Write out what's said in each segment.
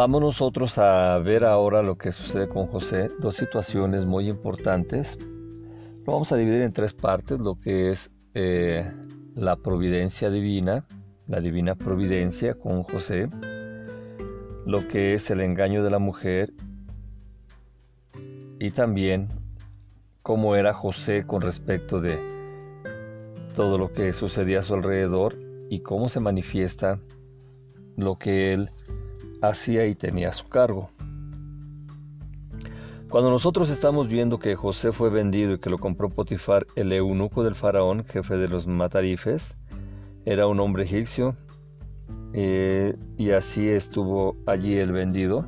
Vamos nosotros a ver ahora lo que sucede con José, dos situaciones muy importantes. Lo vamos a dividir en tres partes, lo que es eh, la providencia divina, la divina providencia con José, lo que es el engaño de la mujer y también cómo era José con respecto de todo lo que sucedía a su alrededor y cómo se manifiesta lo que él hacía y tenía su cargo. Cuando nosotros estamos viendo que José fue vendido y que lo compró Potifar, el eunuco del faraón, jefe de los matarifes, era un hombre egipcio eh, y así estuvo allí el vendido.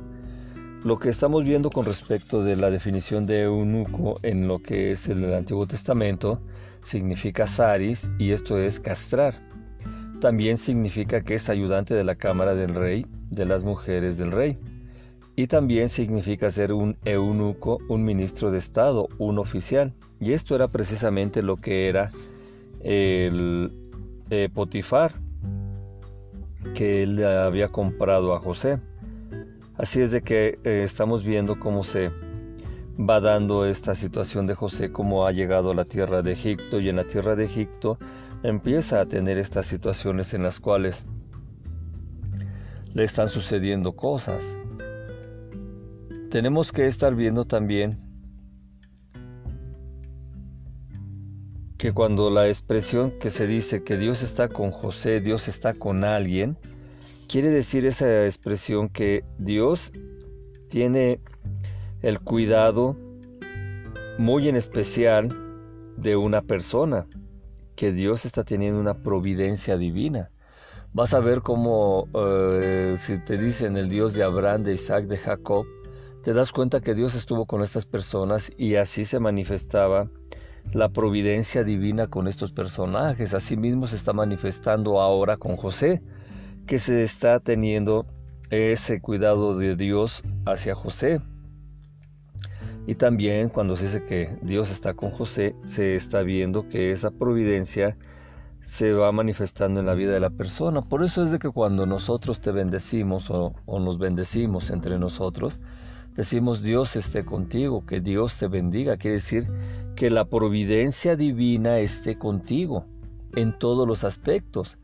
Lo que estamos viendo con respecto de la definición de eunuco en lo que es el Antiguo Testamento significa saris y esto es castrar. También significa que es ayudante de la cámara del rey, de las mujeres del rey y también significa ser un eunuco, un ministro de Estado, un oficial. Y esto era precisamente lo que era el eh, Potifar, que él había comprado a José. Así es de que eh, estamos viendo cómo se va dando esta situación de José, cómo ha llegado a la tierra de Egipto y en la tierra de Egipto empieza a tener estas situaciones en las cuales le están sucediendo cosas tenemos que estar viendo también que cuando la expresión que se dice que Dios está con José, Dios está con alguien, quiere decir esa expresión que Dios tiene el cuidado muy en especial de una persona, que Dios está teniendo una providencia divina. Vas a ver cómo eh, si te dicen el Dios de Abraham, de Isaac, de Jacob, te das cuenta que Dios estuvo con estas personas y así se manifestaba la providencia divina con estos personajes. Asimismo se está manifestando ahora con José, que se está teniendo ese cuidado de Dios hacia José. Y también cuando se dice que Dios está con José, se está viendo que esa providencia se va manifestando en la vida de la persona. Por eso es de que cuando nosotros te bendecimos o, nos bendecimos entre nosotros, decimos Dios esté contigo, que Dios te bendiga, quiere decir que la providencia divina esté contigo en todos los aspectos.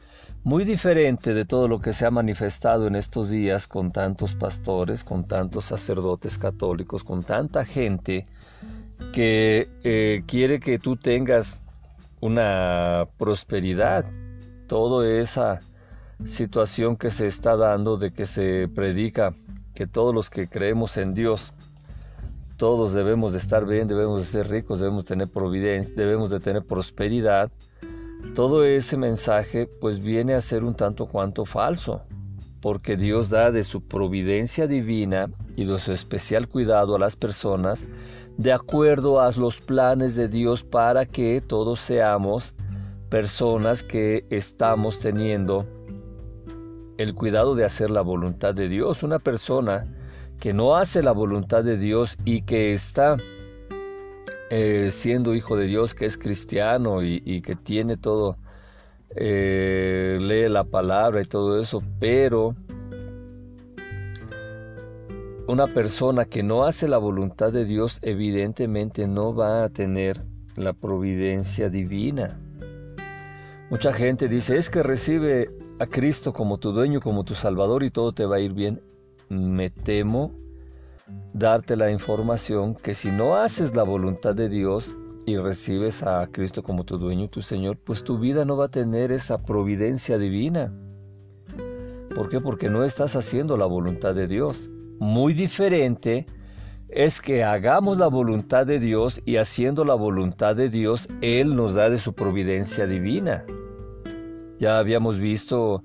Muy diferente de todo lo que se ha manifestado en estos días con tantos pastores, con tantos sacerdotes católicos, con tanta gente que eh, quiere que tú tengas una prosperidad. Toda esa situación que se está dando de que se predica que todos los que creemos en Dios, todos debemos de estar bien, debemos de ser ricos, debemos de tener providencia, debemos de tener prosperidad. Todo ese mensaje pues viene a ser un tanto cuanto falso, porque Dios da de su providencia divina y de su especial cuidado a las personas de acuerdo a los planes de Dios para que todos seamos personas que estamos teniendo el cuidado de hacer la voluntad de Dios. Una persona que no hace la voluntad de Dios y que está eh, siendo hijo de Dios, que es cristiano y, que tiene todo, eh, lee la palabra y todo eso, pero una persona que no hace la voluntad de Dios evidentemente no va a tener la providencia divina. Mucha gente dice, es que recibe a Cristo como tu dueño, como tu Salvador y todo te va a ir bien, me temo darte la información que si no haces la voluntad de Dios y recibes a Cristo como tu dueño y tu Señor, pues tu vida no va a tener esa providencia divina. ¿Por qué? Porque no estás haciendo la voluntad de Dios. Muy diferente es que hagamos la voluntad de Dios y haciendo la voluntad de Dios, Él nos da de su providencia divina. Ya habíamos visto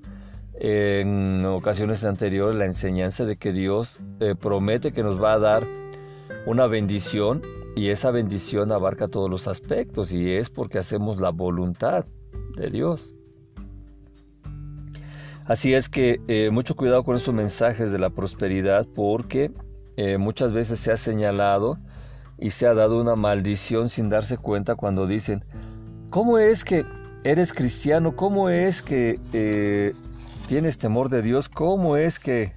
en ocasiones anteriores la enseñanza de que Dios eh, promete que nos va a dar una bendición y esa bendición abarca todos los aspectos y es porque hacemos la voluntad de Dios. Así es que eh, mucho cuidado con esos mensajes de la prosperidad porque eh, muchas veces se ha señalado y se ha dado una maldición sin darse cuenta cuando dicen, ¿cómo es que eres cristiano, ¿cómo es que eh, tienes temor de Dios? ¿Cómo es que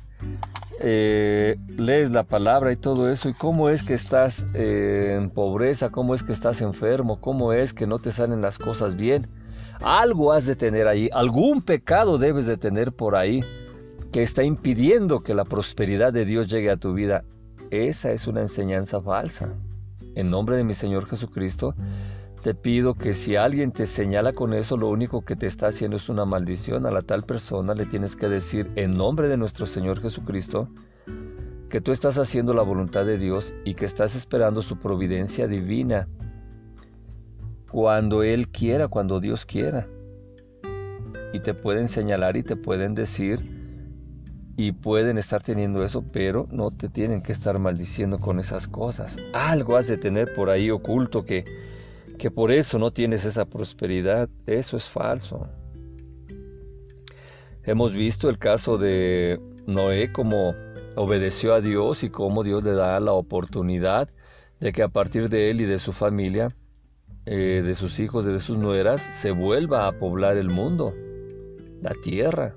lees la palabra y todo eso, y cómo es que estás en pobreza, cómo es que estás enfermo, cómo es que no te salen las cosas bien. Algo has de tener ahí, algún pecado debes de tener por ahí que está impidiendo que la prosperidad de Dios llegue a tu vida. Esa es una enseñanza falsa. En nombre de mi Señor Jesucristo, te pido que si alguien te señala con eso, lo único que te está haciendo es una maldición a la tal persona, le tienes que decir en nombre de nuestro Señor Jesucristo que tú estás haciendo la voluntad de Dios y que estás esperando su providencia divina cuando Él quiera, cuando Dios quiera. Y te pueden señalar y te pueden decir y pueden estar teniendo eso, pero no te tienen que estar maldiciendo con esas cosas. Algo has de tener por ahí oculto que que por eso no tienes esa prosperidad, eso es falso. Hemos visto el caso de Noé como obedeció a Dios y cómo Dios le da la oportunidad de que a partir de él y de su familia, eh, de sus hijos y de sus nueras, se vuelva a poblar el mundo, la tierra.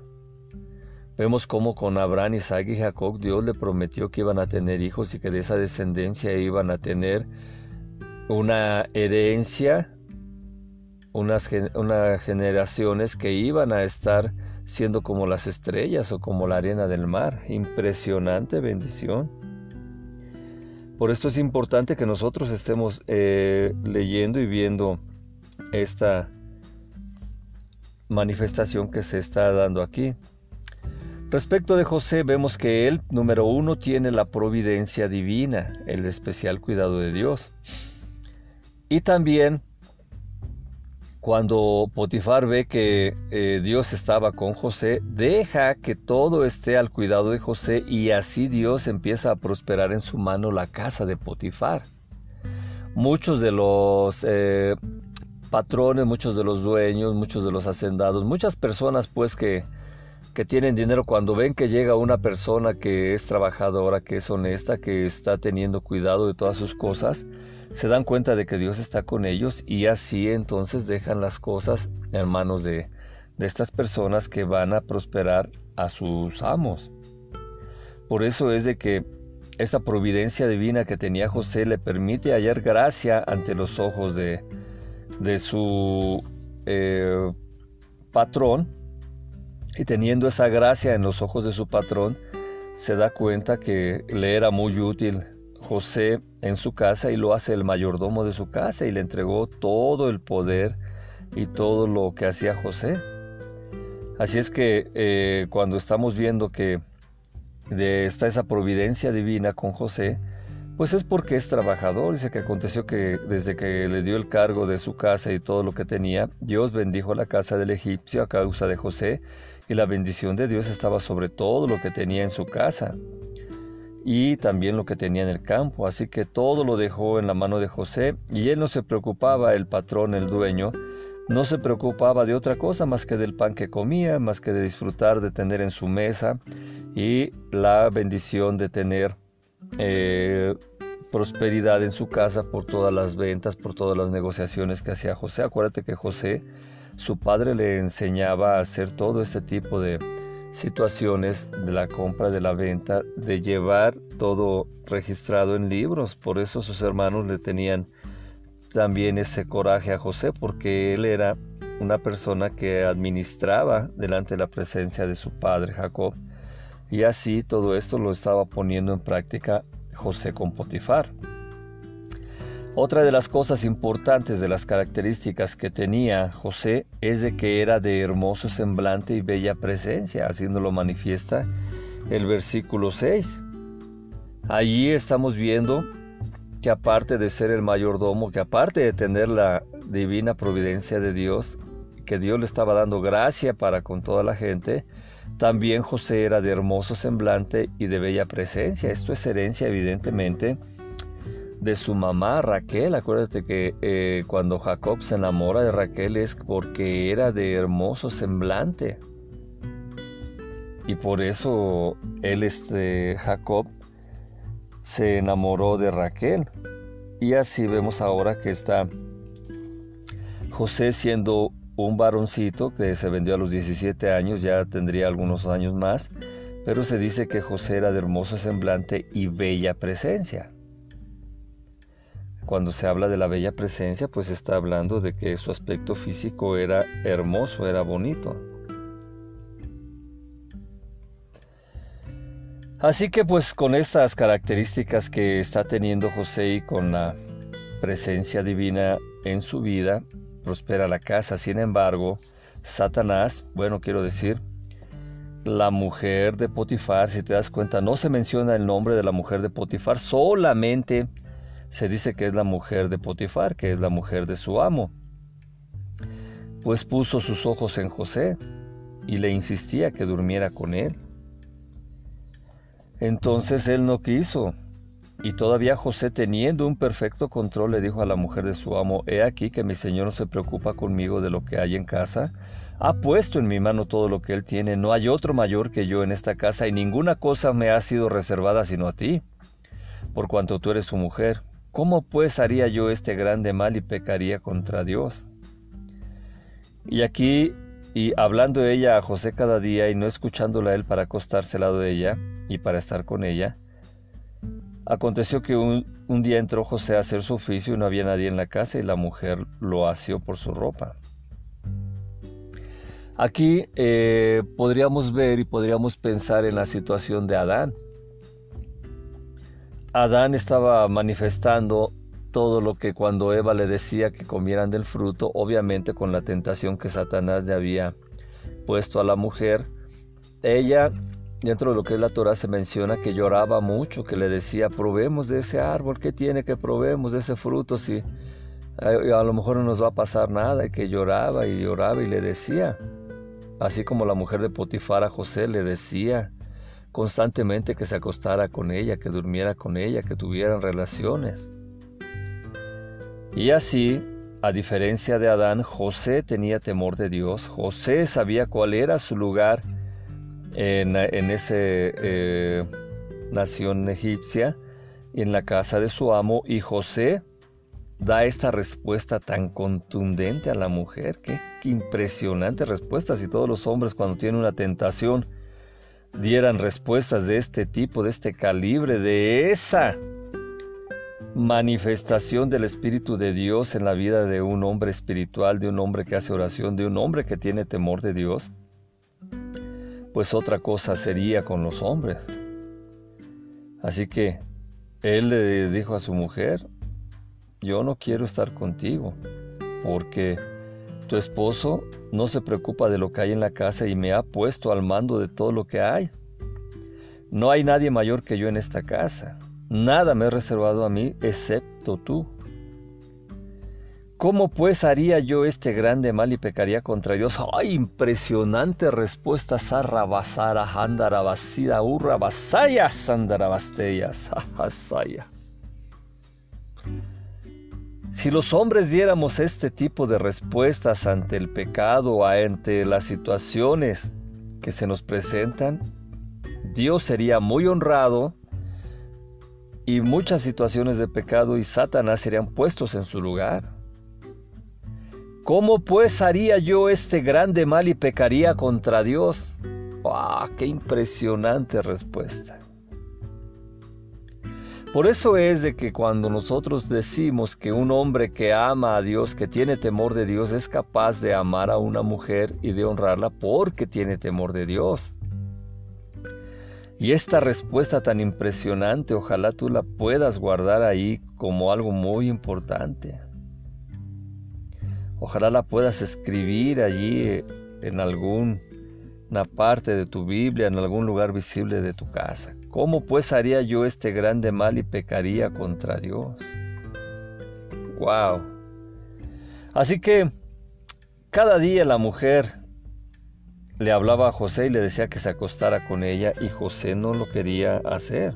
Vemos cómo con Abraham, Isaac y Jacob Dios le prometió que iban a tener hijos y que de esa descendencia iban a tener una herencia, unas, generaciones que iban a estar siendo como las estrellas o como la arena del mar. Impresionante bendición. Por esto es importante que nosotros estemos eh, leyendo y viendo esta manifestación que se está dando aquí. Respecto de José, vemos que él, número uno, tiene la providencia divina, el especial cuidado de Dios. Y también cuando Potifar ve que eh, Dios estaba con José, deja que todo esté al cuidado de José y así Dios empieza a prosperar en su mano la casa de Potifar. Muchos de los eh, patrones, muchos de los dueños, muchos de los hacendados, muchas personas pues que, que tienen dinero cuando ven que llega una persona que es trabajadora, que es honesta, que está teniendo cuidado de todas sus cosas, se dan cuenta de que Dios está con ellos y así entonces dejan las cosas en manos de, estas personas que van a prosperar a sus amos. Por eso es de que esa providencia divina que tenía José le permite hallar gracia ante los ojos de, de su eh, patrón y teniendo esa gracia en los ojos de su patrón, se da cuenta que le era muy útil José en su casa y lo hace el mayordomo de su casa y le entregó todo el poder y todo lo que hacía José. Así es que eh, cuando estamos viendo que está esa providencia divina con José, pues es porque es trabajador. Dice que aconteció que desde que le dio el cargo de su casa y todo lo que tenía, Dios bendijo la casa del egipcio a causa de José y la bendición de Dios estaba sobre todo lo que tenía en su casa y también lo que tenía en el campo. Así que todo lo dejó en la mano de José y él no se preocupaba, el patrón, el dueño, no se preocupaba de otra cosa más que del pan que comía, más que de disfrutar de tener en su mesa y la bendición de tener eh, prosperidad en su casa por todas las ventas, por todas las negociaciones que hacía José. Acuérdate que José, su padre le enseñaba a hacer todo este tipo de, situaciones de la compra, de la venta, de llevar todo registrado en libros. Por eso sus hermanos le tenían también ese coraje a José, porque él era una persona que administraba delante de la presencia de su padre Jacob. Y así todo esto lo estaba poniendo en práctica José con Potifar. Otra de las cosas importantes de las características que tenía José es de que era de hermoso semblante y bella presencia, haciéndolo manifiesta el versículo 6. Allí estamos viendo que aparte de ser el mayordomo, que aparte de tener la divina providencia de Dios, que Dios le estaba dando gracia para con toda la gente, también José era de hermoso semblante y de bella presencia. Esto es herencia evidentemente de su mamá Raquel. Acuérdate que eh, cuando Jacob se enamora de Raquel es porque era de hermoso semblante. Y por eso él, este, Jacob, se enamoró de Raquel. Y así vemos ahora que está José siendo un varoncito que se vendió a los 17 años, ya tendría algunos años más, pero se dice que José era de hermoso semblante y bella presencia. Cuando se habla de la bella presencia, pues está hablando de que su aspecto físico era hermoso, era bonito. Así que pues con estas características que está teniendo José y con la presencia divina en su vida, prospera la casa. Sin embargo, Satanás, bueno, quiero decir, la mujer de Potifar, si te das cuenta, no se menciona el nombre de la mujer de Potifar, solamente se dice que es la mujer de Potifar, que es la mujer de su amo. Pues puso sus ojos en José y le insistía que durmiera con él. Entonces él no quiso. Y todavía José, teniendo un perfecto control, le dijo a la mujer de su amo, He aquí que mi señor no se preocupa conmigo de lo que hay en casa. Ha puesto en mi mano todo lo que él tiene. No hay otro mayor que yo en esta casa y ninguna cosa me ha sido reservada sino a ti, por cuanto tú eres su mujer. ¿Cómo pues haría yo este grande mal y pecaría contra Dios? Y aquí, y hablando ella a José cada día y no escuchándola a él para acostarse al lado de ella y para estar con ella, aconteció que un, día entró José a hacer su oficio y no había nadie en la casa y la mujer lo asió por su ropa. Aquí eh, podríamos ver y podríamos pensar en la situación de Adán. Adán estaba manifestando todo lo que cuando Eva le decía que comieran del fruto, obviamente con la tentación que Satanás le había puesto a la mujer, ella, dentro de lo que es la Torah, se menciona que lloraba mucho, que le decía, probemos de ese árbol, ¿qué tiene que probemos de ese fruto? Si a, lo mejor no nos va a pasar nada, y que lloraba y lloraba y le decía, así como la mujer de Potifar a José le decía, constantemente que se acostara con ella, que durmiera con ella, que tuvieran relaciones. Y así, a diferencia de Adán, José tenía temor de Dios, José sabía cuál era su lugar en, en esa eh, nación egipcia, en la casa de su amo, y José da esta respuesta tan contundente a la mujer. Qué, qué impresionante respuesta si todos los hombres cuando tienen una tentación dieran respuestas de este tipo, de este calibre, de esa manifestación del Espíritu de Dios en la vida de un hombre espiritual, de un hombre que hace oración, de un hombre que tiene temor de Dios, pues otra cosa sería con los hombres. Así que él le dijo a su mujer, yo no quiero estar contigo, porque tu esposo no se preocupa de lo que hay en la casa y me ha puesto al mando de todo lo que hay. No hay nadie mayor que yo en esta casa. Nada me he reservado a mí excepto tú. ¿Cómo pues haría yo este grande mal y pecaría contra Dios? ¡Ay, impresionante respuesta! Sarrabasara, handarabasida, urra, basaya, sandarabasteya, si los hombres diéramos este tipo de respuestas ante el pecado ante las situaciones que se nos presentan, Dios sería muy honrado y muchas situaciones de pecado y Satanás serían puestos en su lugar. ¿Cómo pues haría yo este grande mal y pecaría contra Dios? ¡Ah, ¡Qué impresionante respuesta! Por eso es de que cuando nosotros decimos que un hombre que ama a Dios, que tiene temor de Dios, es capaz de amar a una mujer y de honrarla porque tiene temor de Dios. Y esta respuesta tan impresionante, ojalá tú la puedas guardar ahí como algo muy importante. Ojalá la puedas escribir allí en alguna parte de tu Biblia, en algún lugar visible de tu casa. ¿Cómo pues haría yo este grande mal y pecaría contra Dios? Wow. Así que cada día la mujer le hablaba a José y le decía que se acostara con ella y José no lo quería hacer.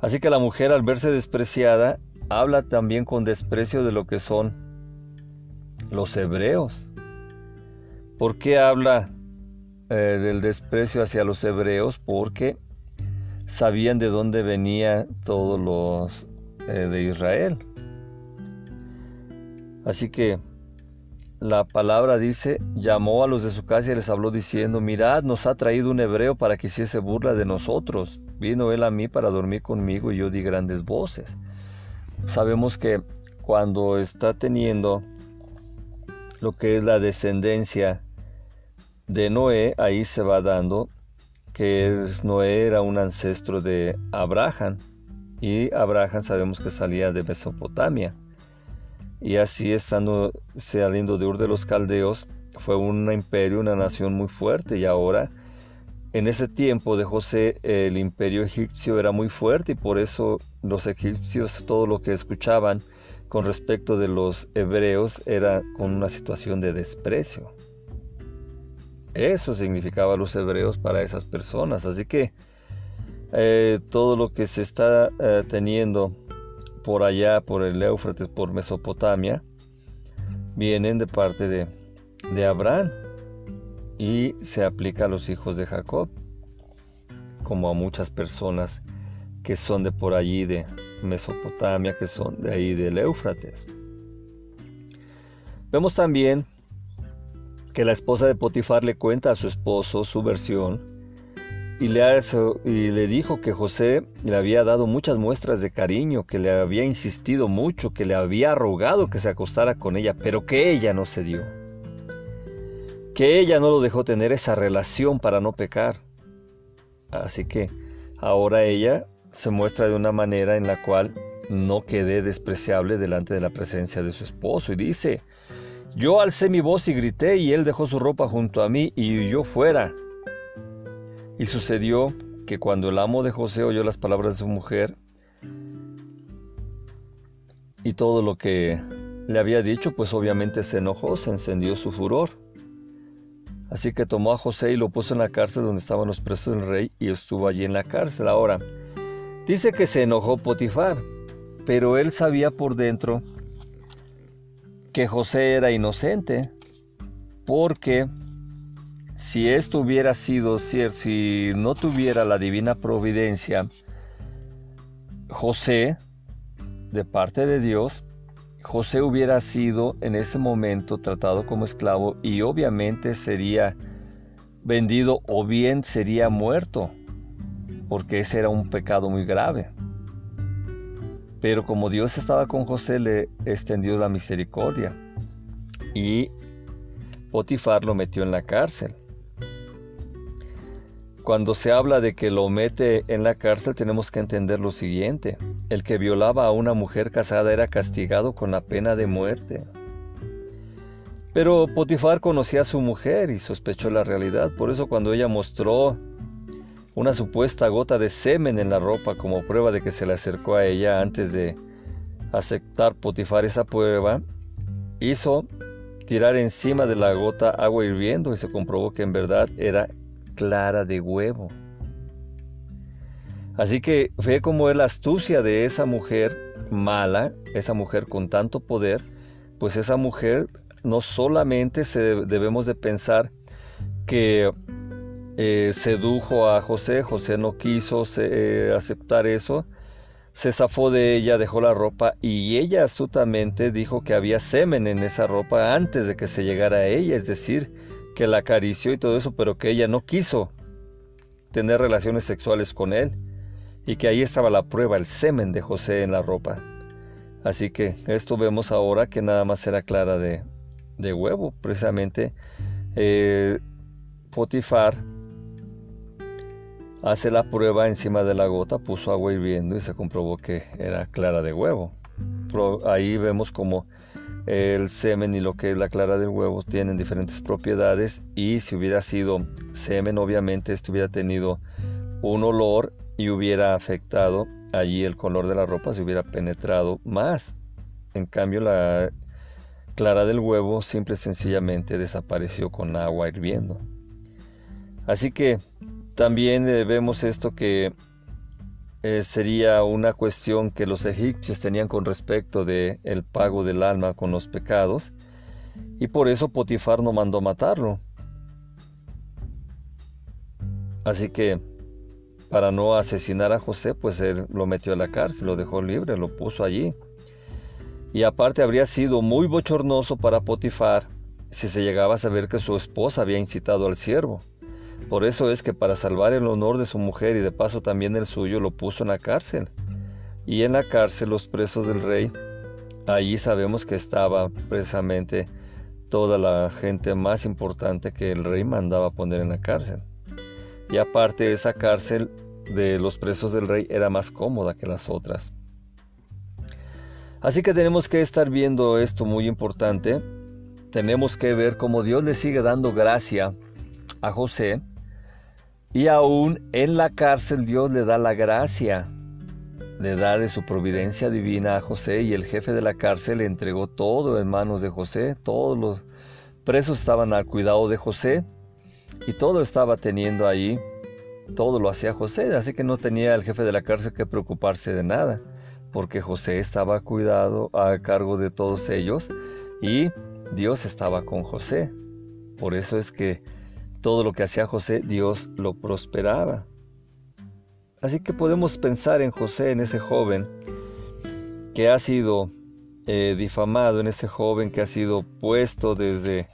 Así que la mujer al verse despreciada habla también con desprecio de lo que son los hebreos. ¿Por qué habla eh, del desprecio hacia los hebreos porque sabían de dónde venía todos los eh, de Israel. Así que la palabra dice, llamó a los de su casa y les habló diciendo, mirad, nos ha traído un hebreo para que hiciese burla de nosotros. Vino él a mí para dormir conmigo y yo di grandes voces. Sabemos que cuando está teniendo lo que es la descendencia de Noé, ahí se va dando que Noé era un ancestro de Abraham y Abraham sabemos que salía de Mesopotamia. Y así estando saliendo de Ur de los Caldeos, fue un imperio, una nación muy fuerte y ahora en ese tiempo de José el imperio egipcio era muy fuerte y por eso los egipcios todo lo que escuchaban con respecto de los hebreos era con una situación de desprecio. Eso significaba los hebreos para esas personas. Así que eh, todo lo que se está eh, teniendo por allá, por el Éufrates, por Mesopotamia, vienen de parte de, de Abraham y se aplica a los hijos de Jacob, como a muchas personas que son de por allí de Mesopotamia, que son de ahí del Éufrates. Vemos también que la esposa de Potifar le cuenta a su esposo su versión y le, y le dijo que José le había dado muchas muestras de cariño, que le había insistido mucho, que le había rogado que se acostara con ella, pero que ella no se dio. Que ella no lo dejó tener esa relación para no pecar. Así que ahora ella se muestra de una manera en la cual no quede despreciable delante de la presencia de su esposo y dice, yo alcé mi voz y grité y él dejó su ropa junto a mí y huyó fuera. Y sucedió que cuando el amo de José oyó las palabras de su mujer y todo lo que le había dicho, pues obviamente se enojó, se encendió su furor. Así que tomó a José y lo puso en la cárcel donde estaban los presos del rey y estuvo allí en la cárcel. Ahora, dice que se enojó Potifar, pero él sabía por dentro que José era inocente, porque si esto hubiera sido cierto, si no tuviera la divina providencia, José, de parte de Dios, José hubiera sido en ese momento tratado como esclavo y obviamente sería vendido o bien sería muerto, porque ese era un pecado muy grave. Pero como Dios estaba con José, le extendió la misericordia y Potifar lo metió en la cárcel. Cuando se habla de que lo mete en la cárcel tenemos que entender lo siguiente. El que violaba a una mujer casada era castigado con la pena de muerte. Pero Potifar conocía a su mujer y sospechó la realidad. Por eso cuando ella mostró una supuesta gota de semen en la ropa como prueba de que se le acercó a ella antes de aceptar Potifar esa prueba, hizo tirar encima de la gota agua hirviendo y se comprobó que en verdad era clara de huevo. Así que ve como es la astucia de esa mujer mala, esa mujer con tanto poder, pues esa mujer no solamente se debemos de pensar que eh, sedujo a José, José no quiso eh, aceptar eso, se zafó de ella, dejó la ropa y ella astutamente dijo que había semen en esa ropa antes de que se llegara a ella, es decir, que la acarició y todo eso, pero que ella no quiso tener relaciones sexuales con él y que ahí estaba la prueba, el semen de José en la ropa. Así que esto vemos ahora que nada más era clara de, de huevo, precisamente eh, Potifar Hace la prueba encima de la gota, puso agua hirviendo y se comprobó que era clara de huevo. Ahí vemos como el semen y lo que es la clara del huevo tienen diferentes propiedades y si hubiera sido semen obviamente esto hubiera tenido un olor y hubiera afectado allí el color de la ropa, se hubiera penetrado más. En cambio la clara del huevo simple y sencillamente desapareció con agua hirviendo. Así que también eh, vemos esto que eh, sería una cuestión que los egipcios tenían con respecto de el pago del alma con los pecados y por eso Potifar no mandó matarlo. Así que para no asesinar a José, pues él lo metió a la cárcel, lo dejó libre, lo puso allí. Y aparte habría sido muy bochornoso para Potifar si se llegaba a saber que su esposa había incitado al siervo. Por eso es que para salvar el honor de su mujer y de paso también el suyo, lo puso en la cárcel. Y en la cárcel los presos del rey, allí sabemos que estaba precisamente toda la gente más importante que el rey mandaba poner en la cárcel. Y aparte esa cárcel de los presos del rey era más cómoda que las otras. Así que tenemos que estar viendo esto muy importante. Tenemos que ver cómo Dios le sigue dando gracia a José. Y aún en la cárcel Dios le da la gracia. Le da de su providencia divina a José y el jefe de la cárcel le entregó todo en manos de José. Todos los presos estaban al cuidado de José y todo estaba teniendo ahí. Todo lo hacía José, así que no tenía el jefe de la cárcel que preocuparse de nada porque José estaba cuidado a cargo de todos ellos y Dios estaba con José. Por eso es que todo lo que hacía José, Dios lo prosperaba. Así que podemos pensar en José, en ese joven que ha sido eh, difamado, en ese joven que ha sido puesto desde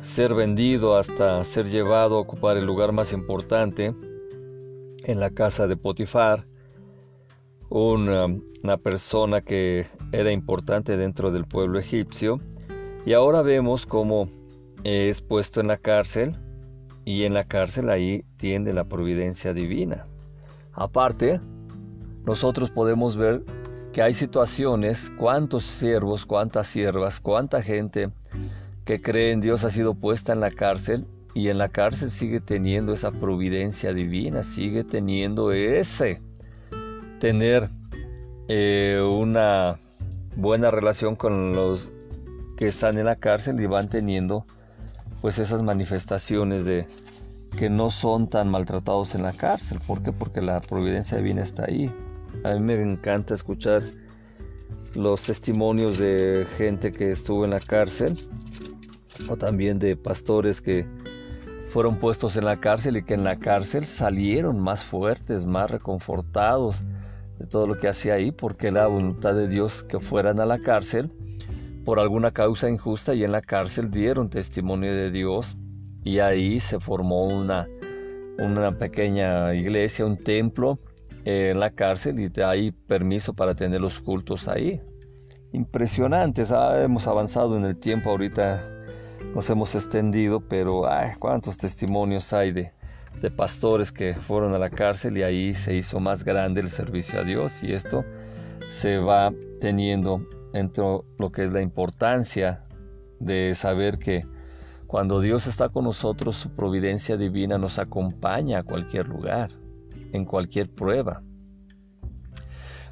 ser vendido hasta ser llevado a ocupar el lugar más importante en la casa de Potifar, una, una persona que era importante dentro del pueblo egipcio y ahora vemos cómo es puesto en la cárcel y en la cárcel ahí tiende la providencia divina. Aparte, nosotros podemos ver que hay situaciones, cuántos siervos, cuántas siervas, cuánta gente que cree en Dios ha sido puesta en la cárcel y en la cárcel sigue teniendo esa providencia divina, sigue teniendo ese tener eh, una buena relación con los que están en la cárcel y van teniendo pues esas manifestaciones de que no son tan maltratados en la cárcel. ¿Por qué? Porque la providencia divina está ahí. A mí me encanta escuchar los testimonios de gente que estuvo en la cárcel o también de pastores que fueron puestos en la cárcel y que en la cárcel salieron más fuertes, más reconfortados, de todo lo que hacía ahí, porque la voluntad de Dios que fueran a la cárcel por alguna causa injusta y en la cárcel dieron testimonio de Dios y ahí se formó una, una pequeña iglesia, un templo en la cárcel y de ahí permiso para tener los cultos ahí. Impresionantes, ah, hemos avanzado en el tiempo ahorita, nos hemos extendido, pero ay, cuántos testimonios hay de, de pastores que fueron a la cárcel y ahí se hizo más grande el servicio a Dios y esto se va teniendo entre lo que es la importancia de saber que cuando Dios está con nosotros, su providencia divina nos acompaña a cualquier lugar, en cualquier prueba.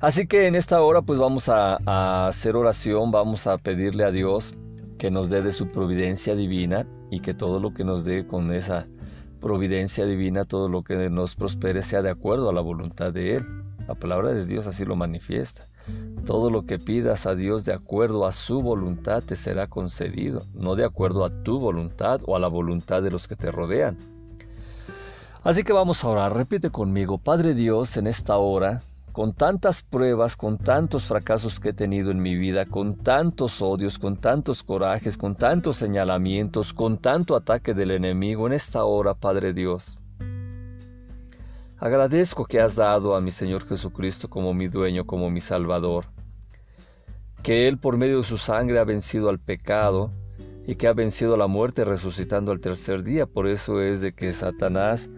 Así que en esta hora pues vamos a, a hacer oración, vamos a pedirle a Dios que nos dé de su providencia divina y que todo lo que nos dé con esa providencia divina, todo lo que nos prospere sea de acuerdo a la voluntad de Él. La palabra de Dios así lo manifiesta. Todo lo que pidas a Dios de acuerdo a su voluntad te será concedido, no de acuerdo a tu voluntad o a la voluntad de los que te rodean. Así que vamos a orar, repite conmigo, Padre Dios, en esta hora con tantas pruebas, con tantos fracasos que he tenido en mi vida, con tantos odios, con tantos corajes, con tantos señalamientos, con tanto ataque del enemigo en esta hora, Padre Dios. Agradezco que has dado a mi Señor Jesucristo como mi dueño, como mi Salvador, que Él por medio de su sangre ha vencido al pecado y que ha vencido la muerte resucitando al tercer día. Por eso es de que Satanás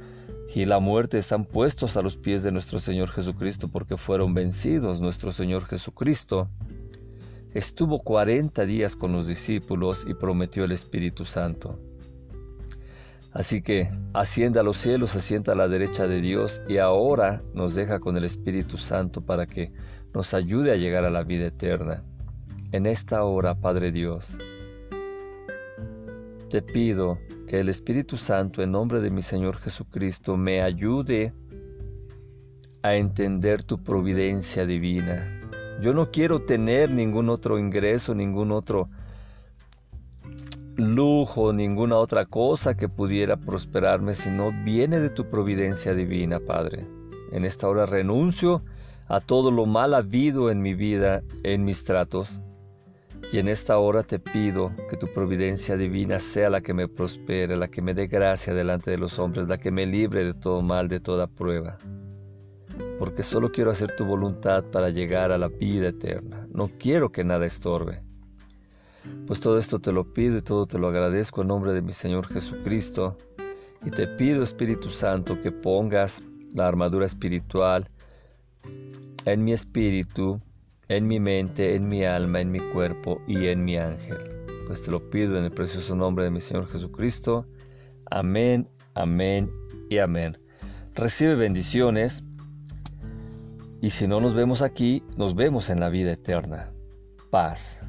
y la muerte están puestos a los pies de nuestro Señor Jesucristo porque fueron vencidos. Nuestro Señor Jesucristo estuvo 40 días con los discípulos y prometió el Espíritu Santo. Así que asciende a los cielos, se sienta a la derecha de Dios y ahora nos deja con el Espíritu Santo para que nos ayude a llegar a la vida eterna. En esta hora, Padre Dios, te pido que el Espíritu Santo, en nombre de mi Señor Jesucristo, me ayude a entender tu providencia divina. Yo no quiero tener ningún otro ingreso, ningún otro lujo, ninguna otra cosa que pudiera prosperarme, sino viene de tu providencia divina, Padre. En esta hora renuncio a todo lo mal habido en mi vida, en mis tratos, Y en esta hora te pido que tu providencia divina sea la que me prospere, la que me dé gracia delante de los hombres, la que me libre de todo mal, de toda prueba. Porque solo quiero hacer tu voluntad para llegar a la vida eterna. No quiero que nada estorbe. Pues todo esto te lo pido y todo te lo agradezco en nombre de mi Señor Jesucristo. Y te pido, Espíritu Santo, que pongas la armadura espiritual en mi espíritu en mi mente, en mi alma, en mi cuerpo y en mi ángel. Pues te lo pido en el precioso nombre de mi Señor Jesucristo. Amén, amén y amén. Recibe bendiciones y si no nos vemos aquí, nos vemos en la vida eterna. Paz.